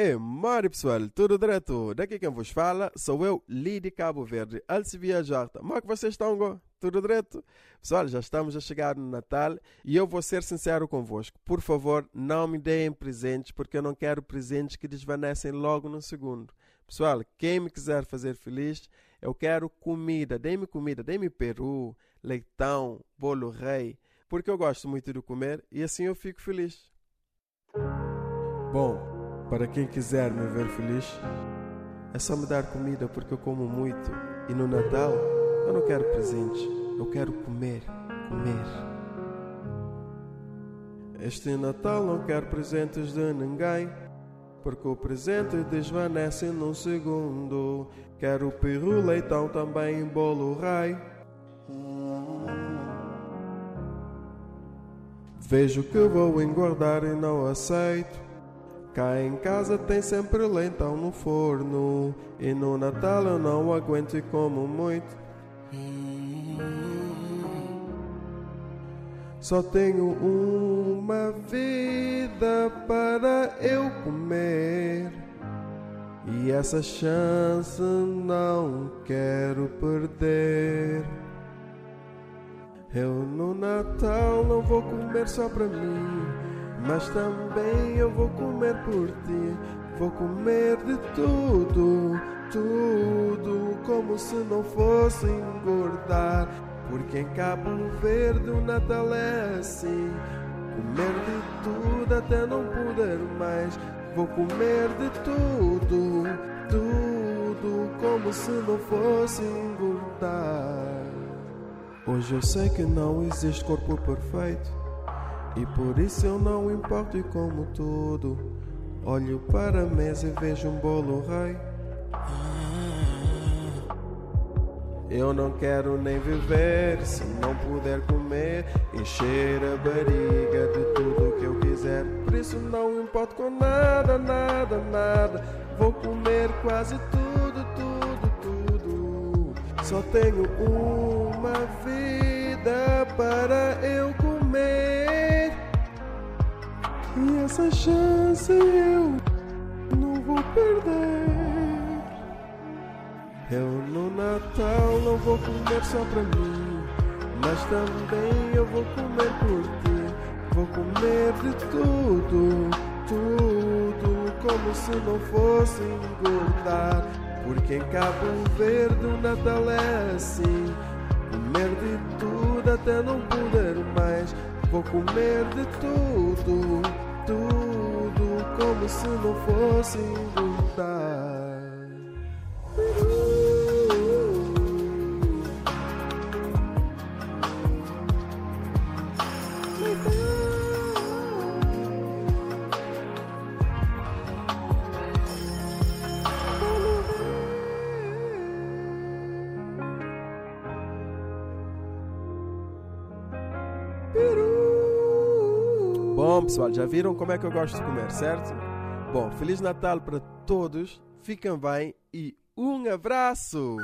É, Mário pessoal, tudo direto? Daqui quem vos fala sou eu, Lidi Cabo Verde, Alcivia Jarta. Como é que vocês estão? Tudo direto? Pessoal, já estamos a chegar no Natal e eu vou ser sincero convosco. Por favor, não me deem presentes porque eu não quero presentes que desvanecem logo no segundo. Pessoal, quem me quiser fazer feliz, eu quero comida. Dê-me comida, dê-me peru, leitão, bolo rei, porque eu gosto muito de comer e assim eu fico feliz. Bom, para quem quiser me ver feliz, é só me dar comida porque eu como muito. E no Natal eu não quero presentes, eu quero comer, comer. Este Natal não quero presentes de ninguém, porque o presente desvanece num segundo. Quero peru, leitão, também bolo rei. Vejo que vou engordar e não aceito. Cá em casa tem sempre leitão no forno. E no Natal eu não aguento e como muito. Só tenho uma vida para eu comer. E essa chance não quero perder. Eu no Natal não vou comer só pra mim mas também eu vou comer por ti. Vou comer de tudo, tudo, como se não fosse engordar. Porque em Cabo Verde o Natal é assim: comer de tudo até não poder mais. Vou comer de tudo, tudo, como se não fosse engordar. Hoje eu sei que não existe corpo perfeito. E por isso eu não importo e como tudo. Olho para a mesa e vejo um bolo rei. Eu não quero nem viver se não puder comer, encher a barriga de tudo que eu quiser. Por isso não importo com nada, nada, nada. Vou comer quase tudo, tudo, tudo. Só tenho uma vida para eu comer. E essa chance eu não vou perder. Eu no Natal não vou comer só pra mim, mas também eu vou comer por ti. Vou comer de tudo, tudo, como se não fosse engordar. Porque em Cabo Verde o Natal é assim: comer de tudo até não poder mais. Vou comer de tudo, tudo, como se não fosse engordar. Bom, pessoal, já viram como é que eu gosto de comer, certo? Bom, Feliz Natal para todos, fiquem bem e um abraço!